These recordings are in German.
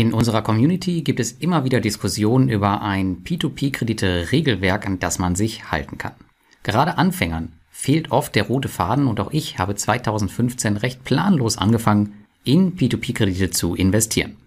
In unserer Community gibt es immer wieder Diskussionen über ein P2P-Kredite-Regelwerk, an das man sich halten kann. Gerade Anfängern fehlt oft der rote Faden und auch ich habe 2015 recht planlos angefangen, in P2P-Kredite zu investieren.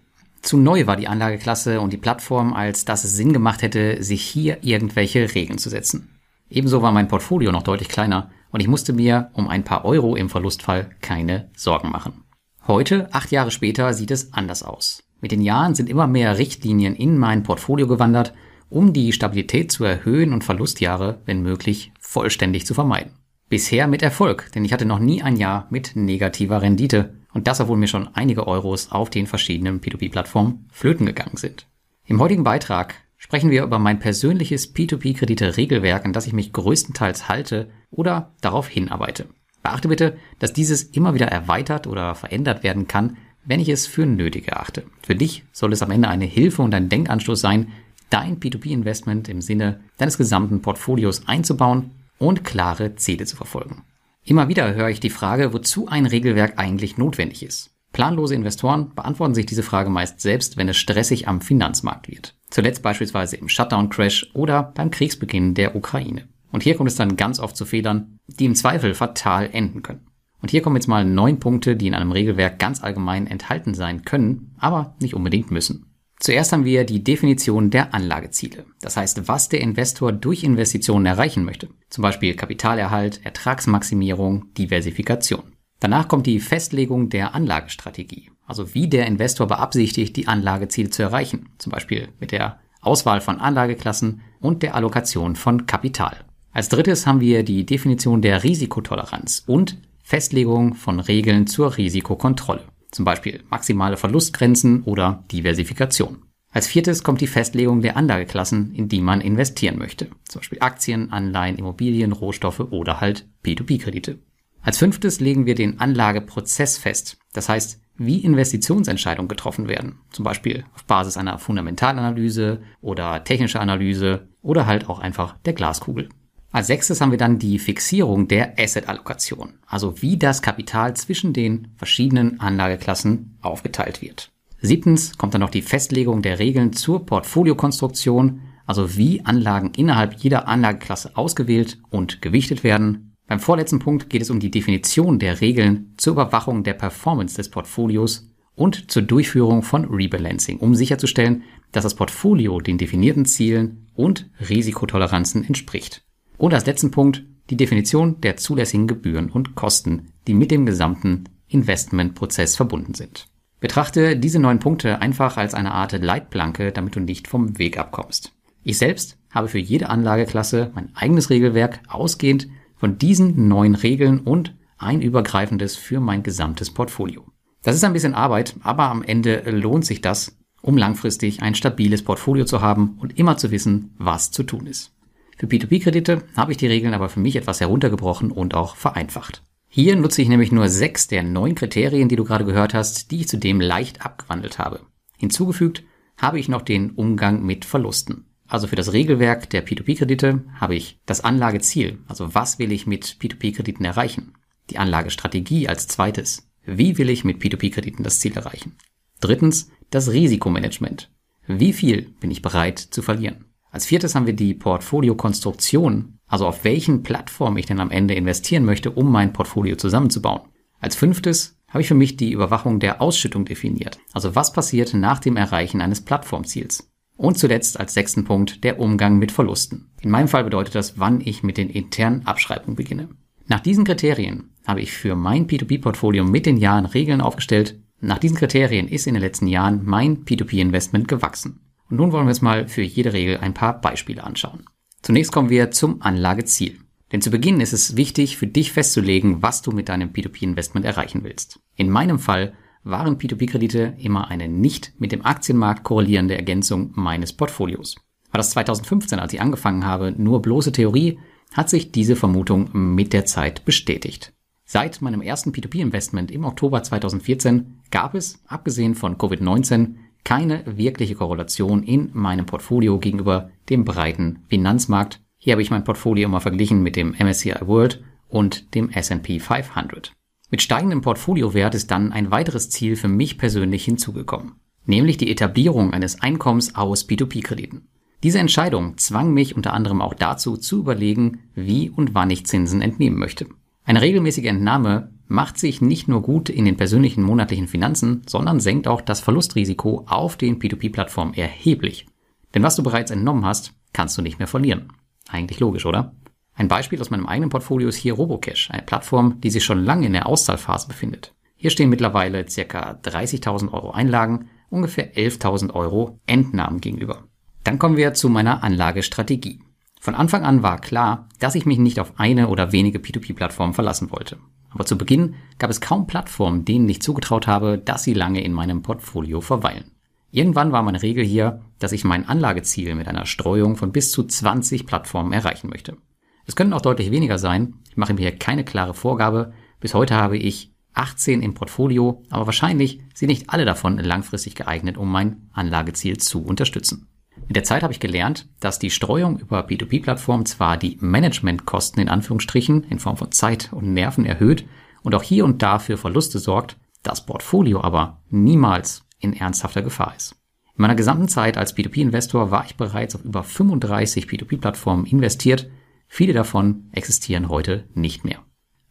Zu neu war die Anlageklasse und die Plattform, als dass es Sinn gemacht hätte, sich hier irgendwelche Regeln zu setzen. Ebenso war mein Portfolio noch deutlich kleiner und ich musste mir um ein paar Euro im Verlustfall keine Sorgen machen. Heute, acht Jahre später, sieht es anders aus. Mit den Jahren sind immer mehr Richtlinien in mein Portfolio gewandert, um die Stabilität zu erhöhen und Verlustjahre, wenn möglich, vollständig zu vermeiden. Bisher mit Erfolg, denn ich hatte noch nie ein Jahr mit negativer Rendite und das, obwohl mir schon einige Euros auf den verschiedenen P2P-Plattformen flöten gegangen sind. Im heutigen Beitrag sprechen wir über mein persönliches P2P-Kredite-Regelwerk, an das ich mich größtenteils halte oder darauf hinarbeite. Beachte bitte, dass dieses immer wieder erweitert oder verändert werden kann, wenn ich es für nötig erachte. Für dich soll es am Ende eine Hilfe und ein Denkanstoß sein, dein P2P-Investment im Sinne deines gesamten Portfolios einzubauen und klare Ziele zu verfolgen. Immer wieder höre ich die Frage, wozu ein Regelwerk eigentlich notwendig ist. Planlose Investoren beantworten sich diese Frage meist selbst, wenn es stressig am Finanzmarkt wird. Zuletzt beispielsweise im Shutdown-Crash oder beim Kriegsbeginn der Ukraine. Und hier kommt es dann ganz oft zu Fehlern, die im Zweifel fatal enden können. Und hier kommen jetzt mal neun Punkte, die in einem Regelwerk ganz allgemein enthalten sein können, aber nicht unbedingt müssen. Zuerst haben wir die Definition der Anlageziele. Das heißt, was der Investor durch Investitionen erreichen möchte. Zum Beispiel Kapitalerhalt, Ertragsmaximierung, Diversifikation. Danach kommt die Festlegung der Anlagestrategie. Also wie der Investor beabsichtigt, die Anlageziele zu erreichen. Zum Beispiel mit der Auswahl von Anlageklassen und der Allokation von Kapital. Als drittes haben wir die Definition der Risikotoleranz und Festlegung von Regeln zur Risikokontrolle, zum Beispiel maximale Verlustgrenzen oder Diversifikation. Als viertes kommt die Festlegung der Anlageklassen, in die man investieren möchte, zum Beispiel Aktien, Anleihen, Immobilien, Rohstoffe oder halt P2P-Kredite. Als fünftes legen wir den Anlageprozess fest, das heißt, wie Investitionsentscheidungen getroffen werden, zum Beispiel auf Basis einer Fundamentalanalyse oder technischer Analyse oder halt auch einfach der Glaskugel. Als sechstes haben wir dann die Fixierung der Asset-Allokation, also wie das Kapital zwischen den verschiedenen Anlageklassen aufgeteilt wird. Siebtens kommt dann noch die Festlegung der Regeln zur Portfoliokonstruktion, also wie Anlagen innerhalb jeder Anlageklasse ausgewählt und gewichtet werden. Beim vorletzten Punkt geht es um die Definition der Regeln zur Überwachung der Performance des Portfolios und zur Durchführung von Rebalancing, um sicherzustellen, dass das Portfolio den definierten Zielen und Risikotoleranzen entspricht. Und als letzten Punkt die Definition der zulässigen Gebühren und Kosten, die mit dem gesamten Investmentprozess verbunden sind. Betrachte diese neun Punkte einfach als eine Art Leitplanke, damit du nicht vom Weg abkommst. Ich selbst habe für jede Anlageklasse mein eigenes Regelwerk ausgehend von diesen neun Regeln und ein übergreifendes für mein gesamtes Portfolio. Das ist ein bisschen Arbeit, aber am Ende lohnt sich das, um langfristig ein stabiles Portfolio zu haben und immer zu wissen, was zu tun ist. Für P2P-Kredite habe ich die Regeln aber für mich etwas heruntergebrochen und auch vereinfacht. Hier nutze ich nämlich nur sechs der neun Kriterien, die du gerade gehört hast, die ich zudem leicht abgewandelt habe. Hinzugefügt habe ich noch den Umgang mit Verlusten. Also für das Regelwerk der P2P-Kredite habe ich das Anlageziel, also was will ich mit P2P-Krediten erreichen. Die Anlagestrategie als zweites. Wie will ich mit P2P-Krediten das Ziel erreichen? Drittens, das Risikomanagement. Wie viel bin ich bereit zu verlieren? Als viertes haben wir die Portfoliokonstruktion, also auf welchen Plattformen ich denn am Ende investieren möchte, um mein Portfolio zusammenzubauen. Als fünftes habe ich für mich die Überwachung der Ausschüttung definiert, also was passiert nach dem Erreichen eines Plattformziels. Und zuletzt als sechsten Punkt der Umgang mit Verlusten. In meinem Fall bedeutet das, wann ich mit den internen Abschreibungen beginne. Nach diesen Kriterien habe ich für mein P2P-Portfolio mit den Jahren Regeln aufgestellt. Nach diesen Kriterien ist in den letzten Jahren mein P2P-Investment gewachsen. Und nun wollen wir uns mal für jede Regel ein paar Beispiele anschauen. Zunächst kommen wir zum Anlageziel. Denn zu Beginn ist es wichtig, für dich festzulegen, was du mit deinem P2P-Investment erreichen willst. In meinem Fall waren P2P-Kredite immer eine nicht mit dem Aktienmarkt korrelierende Ergänzung meines Portfolios. War das 2015, als ich angefangen habe, nur bloße Theorie, hat sich diese Vermutung mit der Zeit bestätigt. Seit meinem ersten P2P-Investment im Oktober 2014 gab es, abgesehen von Covid-19, keine wirkliche Korrelation in meinem Portfolio gegenüber dem breiten Finanzmarkt. Hier habe ich mein Portfolio mal verglichen mit dem MSCI World und dem S&P 500. Mit steigendem Portfoliowert ist dann ein weiteres Ziel für mich persönlich hinzugekommen. nämlich die Etablierung eines Einkommens aus P2P-Krediten. Diese Entscheidung zwang mich unter anderem auch dazu zu überlegen, wie und wann ich Zinsen entnehmen möchte. Eine regelmäßige Entnahme macht sich nicht nur gut in den persönlichen monatlichen Finanzen, sondern senkt auch das Verlustrisiko auf den P2P-Plattformen erheblich. Denn was du bereits entnommen hast, kannst du nicht mehr verlieren. Eigentlich logisch, oder? Ein Beispiel aus meinem eigenen Portfolio ist hier Robocash, eine Plattform, die sich schon lange in der Auszahlphase befindet. Hier stehen mittlerweile ca. 30.000 Euro Einlagen, ungefähr 11.000 Euro Entnahmen gegenüber. Dann kommen wir zu meiner Anlagestrategie. Von Anfang an war klar, dass ich mich nicht auf eine oder wenige P2P-Plattformen verlassen wollte. Aber zu Beginn gab es kaum Plattformen, denen ich zugetraut habe, dass sie lange in meinem Portfolio verweilen. Irgendwann war meine Regel hier, dass ich mein Anlageziel mit einer Streuung von bis zu 20 Plattformen erreichen möchte. Es können auch deutlich weniger sein. Ich mache mir hier keine klare Vorgabe. Bis heute habe ich 18 im Portfolio, aber wahrscheinlich sind nicht alle davon langfristig geeignet, um mein Anlageziel zu unterstützen. Mit der Zeit habe ich gelernt, dass die Streuung über P2P-Plattformen zwar die Managementkosten in Anführungsstrichen in Form von Zeit und Nerven erhöht und auch hier und da für Verluste sorgt, das Portfolio aber niemals in ernsthafter Gefahr ist. In meiner gesamten Zeit als P2P-Investor war ich bereits auf über 35 P2P-Plattformen investiert. Viele davon existieren heute nicht mehr.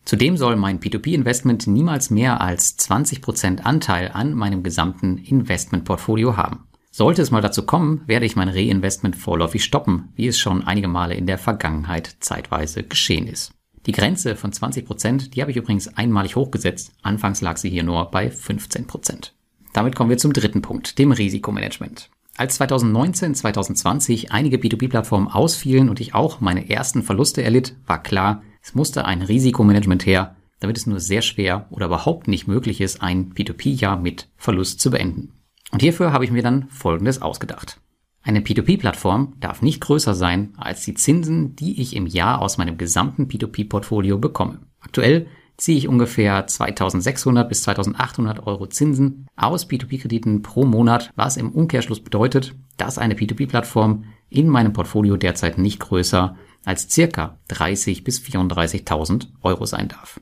Zudem soll mein P2P-Investment niemals mehr als 20% Anteil an meinem gesamten Investmentportfolio haben. Sollte es mal dazu kommen, werde ich mein Reinvestment vorläufig stoppen, wie es schon einige Male in der Vergangenheit zeitweise geschehen ist. Die Grenze von 20%, Prozent, die habe ich übrigens einmalig hochgesetzt. Anfangs lag sie hier nur bei 15%. Prozent. Damit kommen wir zum dritten Punkt, dem Risikomanagement. Als 2019, 2020 einige B2B-Plattformen ausfielen und ich auch meine ersten Verluste erlitt, war klar, es musste ein Risikomanagement her, damit es nur sehr schwer oder überhaupt nicht möglich ist, ein P2P-Jahr mit Verlust zu beenden. Und hierfür habe ich mir dann Folgendes ausgedacht. Eine P2P-Plattform darf nicht größer sein als die Zinsen, die ich im Jahr aus meinem gesamten P2P-Portfolio bekomme. Aktuell ziehe ich ungefähr 2600 bis 2800 Euro Zinsen aus P2P-Krediten pro Monat, was im Umkehrschluss bedeutet, dass eine P2P-Plattform in meinem Portfolio derzeit nicht größer als circa 30 bis 34.000 Euro sein darf.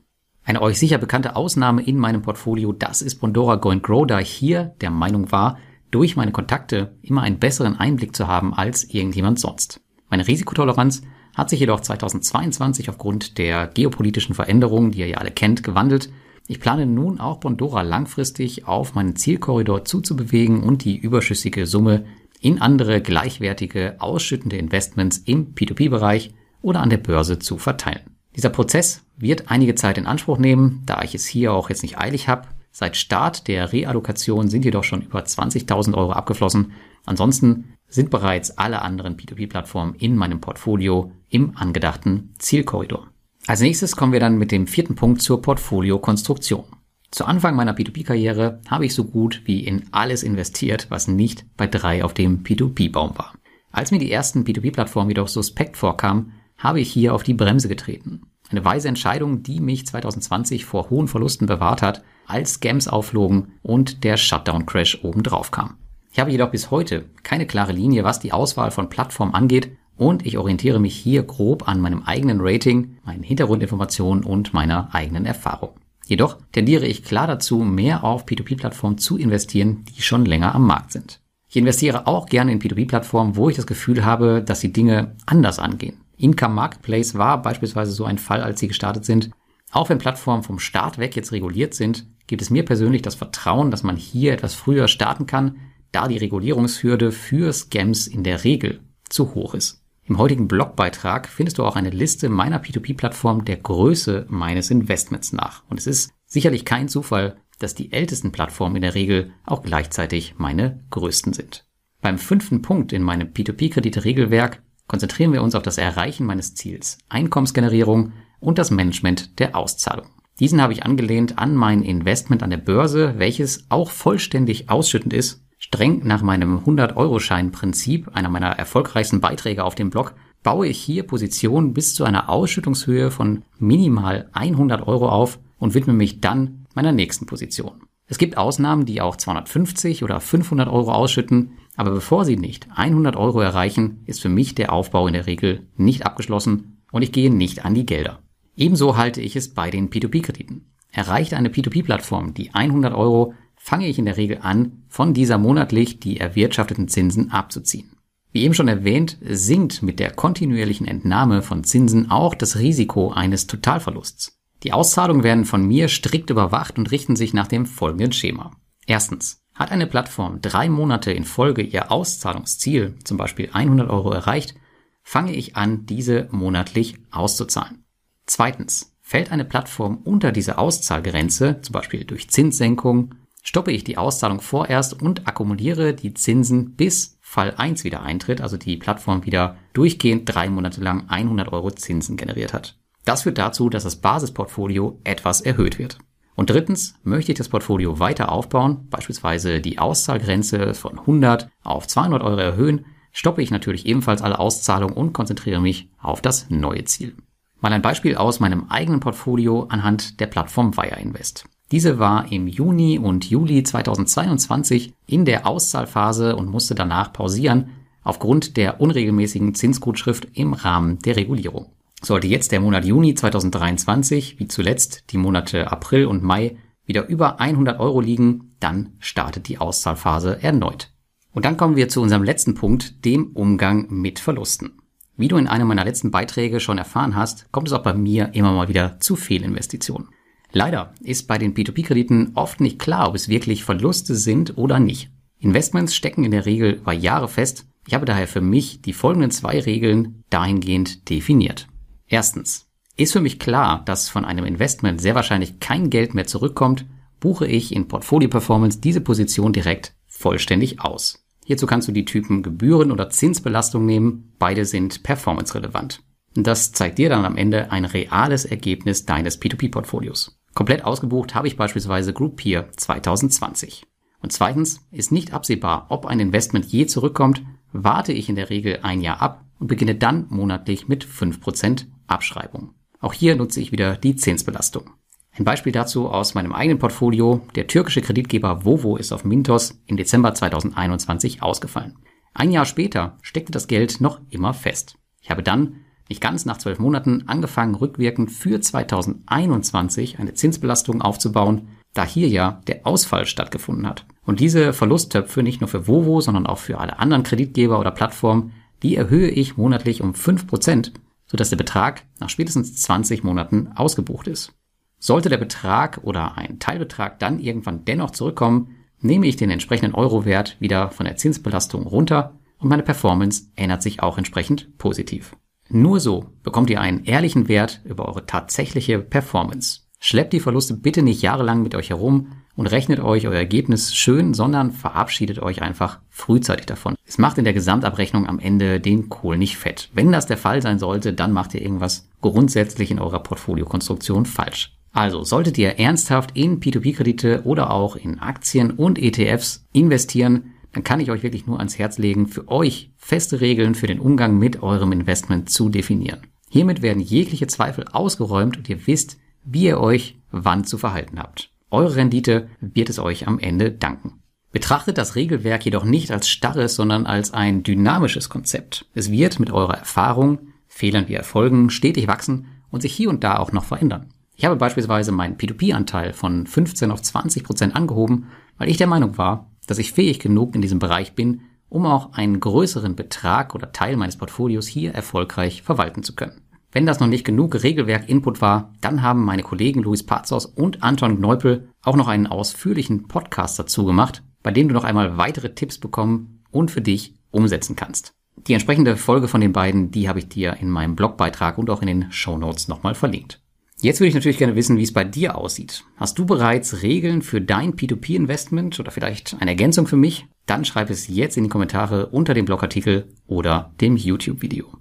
Eine euch sicher bekannte Ausnahme in meinem Portfolio, das ist Bondora Go and Grow, da ich hier der Meinung war, durch meine Kontakte immer einen besseren Einblick zu haben als irgendjemand sonst. Meine Risikotoleranz hat sich jedoch 2022 aufgrund der geopolitischen Veränderungen, die ihr ja alle kennt, gewandelt. Ich plane nun auch Bondora langfristig auf meinen Zielkorridor zuzubewegen und die überschüssige Summe in andere gleichwertige ausschüttende Investments im P2P-Bereich oder an der Börse zu verteilen. Dieser Prozess wird einige Zeit in Anspruch nehmen, da ich es hier auch jetzt nicht eilig habe. Seit Start der Reallokation sind jedoch schon über 20.000 Euro abgeflossen. Ansonsten sind bereits alle anderen P2P-Plattformen in meinem Portfolio im angedachten Zielkorridor. Als nächstes kommen wir dann mit dem vierten Punkt zur Portfoliokonstruktion. Zu Anfang meiner P2P-Karriere habe ich so gut wie in alles investiert, was nicht bei drei auf dem P2P-Baum war. Als mir die ersten P2P-Plattformen jedoch suspekt vorkamen, habe ich hier auf die Bremse getreten. Eine weise Entscheidung, die mich 2020 vor hohen Verlusten bewahrt hat, als Scams auflogen und der Shutdown-Crash obendrauf kam. Ich habe jedoch bis heute keine klare Linie, was die Auswahl von Plattformen angeht und ich orientiere mich hier grob an meinem eigenen Rating, meinen Hintergrundinformationen und meiner eigenen Erfahrung. Jedoch tendiere ich klar dazu, mehr auf P2P-Plattformen zu investieren, die schon länger am Markt sind. Ich investiere auch gerne in P2P-Plattformen, wo ich das Gefühl habe, dass die Dinge anders angehen. Income Marketplace war beispielsweise so ein Fall, als sie gestartet sind. Auch wenn Plattformen vom Start weg jetzt reguliert sind, gibt es mir persönlich das Vertrauen, dass man hier etwas früher starten kann, da die Regulierungshürde für Scams in der Regel zu hoch ist. Im heutigen Blogbeitrag findest du auch eine Liste meiner P2P-Plattform der Größe meines Investments nach. Und es ist sicherlich kein Zufall, dass die ältesten Plattformen in der Regel auch gleichzeitig meine größten sind. Beim fünften Punkt in meinem P2P-Kredite-Regelwerk konzentrieren wir uns auf das Erreichen meines Ziels, Einkommensgenerierung und das Management der Auszahlung. Diesen habe ich angelehnt an mein Investment an der Börse, welches auch vollständig ausschüttend ist. Streng nach meinem 100-Euro-Schein-Prinzip, einer meiner erfolgreichsten Beiträge auf dem Blog, baue ich hier Positionen bis zu einer Ausschüttungshöhe von minimal 100 Euro auf und widme mich dann meiner nächsten Position. Es gibt Ausnahmen, die auch 250 oder 500 Euro ausschütten, aber bevor sie nicht 100 Euro erreichen, ist für mich der Aufbau in der Regel nicht abgeschlossen und ich gehe nicht an die Gelder. Ebenso halte ich es bei den P2P-Krediten. Erreicht eine P2P-Plattform die 100 Euro, fange ich in der Regel an, von dieser monatlich die erwirtschafteten Zinsen abzuziehen. Wie eben schon erwähnt, sinkt mit der kontinuierlichen Entnahme von Zinsen auch das Risiko eines Totalverlusts. Die Auszahlungen werden von mir strikt überwacht und richten sich nach dem folgenden Schema. Erstens. Hat eine Plattform drei Monate in Folge ihr Auszahlungsziel, zum Beispiel 100 Euro erreicht, fange ich an, diese monatlich auszuzahlen. Zweitens. Fällt eine Plattform unter diese Auszahlgrenze, zum Beispiel durch Zinssenkung, stoppe ich die Auszahlung vorerst und akkumuliere die Zinsen bis Fall 1 wieder eintritt, also die Plattform wieder durchgehend drei Monate lang 100 Euro Zinsen generiert hat. Das führt dazu, dass das Basisportfolio etwas erhöht wird. Und drittens möchte ich das Portfolio weiter aufbauen, beispielsweise die Auszahlgrenze von 100 auf 200 Euro erhöhen, stoppe ich natürlich ebenfalls alle Auszahlungen und konzentriere mich auf das neue Ziel. Mal ein Beispiel aus meinem eigenen Portfolio anhand der Plattform Wire Invest. Diese war im Juni und Juli 2022 in der Auszahlphase und musste danach pausieren aufgrund der unregelmäßigen Zinsgutschrift im Rahmen der Regulierung. Sollte jetzt der Monat Juni 2023, wie zuletzt die Monate April und Mai, wieder über 100 Euro liegen, dann startet die Auszahlphase erneut. Und dann kommen wir zu unserem letzten Punkt, dem Umgang mit Verlusten. Wie du in einem meiner letzten Beiträge schon erfahren hast, kommt es auch bei mir immer mal wieder zu Fehlinvestitionen. Leider ist bei den P2P-Krediten oft nicht klar, ob es wirklich Verluste sind oder nicht. Investments stecken in der Regel über Jahre fest. Ich habe daher für mich die folgenden zwei Regeln dahingehend definiert. Erstens. Ist für mich klar, dass von einem Investment sehr wahrscheinlich kein Geld mehr zurückkommt, buche ich in Portfolio Performance diese Position direkt vollständig aus. Hierzu kannst du die Typen Gebühren oder Zinsbelastung nehmen. Beide sind performance-relevant. Das zeigt dir dann am Ende ein reales Ergebnis deines P2P-Portfolios. Komplett ausgebucht habe ich beispielsweise Group Peer 2020. Und zweitens ist nicht absehbar, ob ein Investment je zurückkommt, warte ich in der Regel ein Jahr ab und beginne dann monatlich mit 5% Abschreibung. Auch hier nutze ich wieder die Zinsbelastung. Ein Beispiel dazu aus meinem eigenen Portfolio. Der türkische Kreditgeber Vovo ist auf Mintos im Dezember 2021 ausgefallen. Ein Jahr später steckte das Geld noch immer fest. Ich habe dann, nicht ganz nach zwölf Monaten, angefangen rückwirkend für 2021 eine Zinsbelastung aufzubauen, da hier ja der Ausfall stattgefunden hat. Und diese Verlusttöpfe nicht nur für Vovo, sondern auch für alle anderen Kreditgeber oder Plattformen, die erhöhe ich monatlich um 5%, sodass der Betrag nach spätestens 20 Monaten ausgebucht ist. Sollte der Betrag oder ein Teilbetrag dann irgendwann dennoch zurückkommen, nehme ich den entsprechenden Eurowert wieder von der Zinsbelastung runter und meine Performance ändert sich auch entsprechend positiv. Nur so bekommt ihr einen ehrlichen Wert über eure tatsächliche Performance. Schleppt die Verluste bitte nicht jahrelang mit euch herum und rechnet euch euer Ergebnis schön, sondern verabschiedet euch einfach frühzeitig davon. Es macht in der Gesamtabrechnung am Ende den Kohl nicht fett. Wenn das der Fall sein sollte, dann macht ihr irgendwas grundsätzlich in eurer Portfoliokonstruktion falsch. Also solltet ihr ernsthaft in P2P-Kredite oder auch in Aktien und ETFs investieren, dann kann ich euch wirklich nur ans Herz legen, für euch feste Regeln für den Umgang mit eurem Investment zu definieren. Hiermit werden jegliche Zweifel ausgeräumt und ihr wisst, wie ihr euch wann zu verhalten habt. Eure Rendite wird es euch am Ende danken. Betrachtet das Regelwerk jedoch nicht als starres, sondern als ein dynamisches Konzept. Es wird mit eurer Erfahrung, Fehlern wie Erfolgen stetig wachsen und sich hier und da auch noch verändern. Ich habe beispielsweise meinen P2P-Anteil von 15 auf 20 Prozent angehoben, weil ich der Meinung war, dass ich fähig genug in diesem Bereich bin, um auch einen größeren Betrag oder Teil meines Portfolios hier erfolgreich verwalten zu können. Wenn das noch nicht genug Regelwerk-Input war, dann haben meine Kollegen Luis Pazos und Anton Gneupel auch noch einen ausführlichen Podcast dazu gemacht, bei dem du noch einmal weitere Tipps bekommen und für dich umsetzen kannst. Die entsprechende Folge von den beiden, die habe ich dir in meinem Blogbeitrag und auch in den Show Notes nochmal verlinkt. Jetzt würde ich natürlich gerne wissen, wie es bei dir aussieht. Hast du bereits Regeln für dein P2P-Investment oder vielleicht eine Ergänzung für mich? Dann schreib es jetzt in die Kommentare unter dem Blogartikel oder dem YouTube-Video.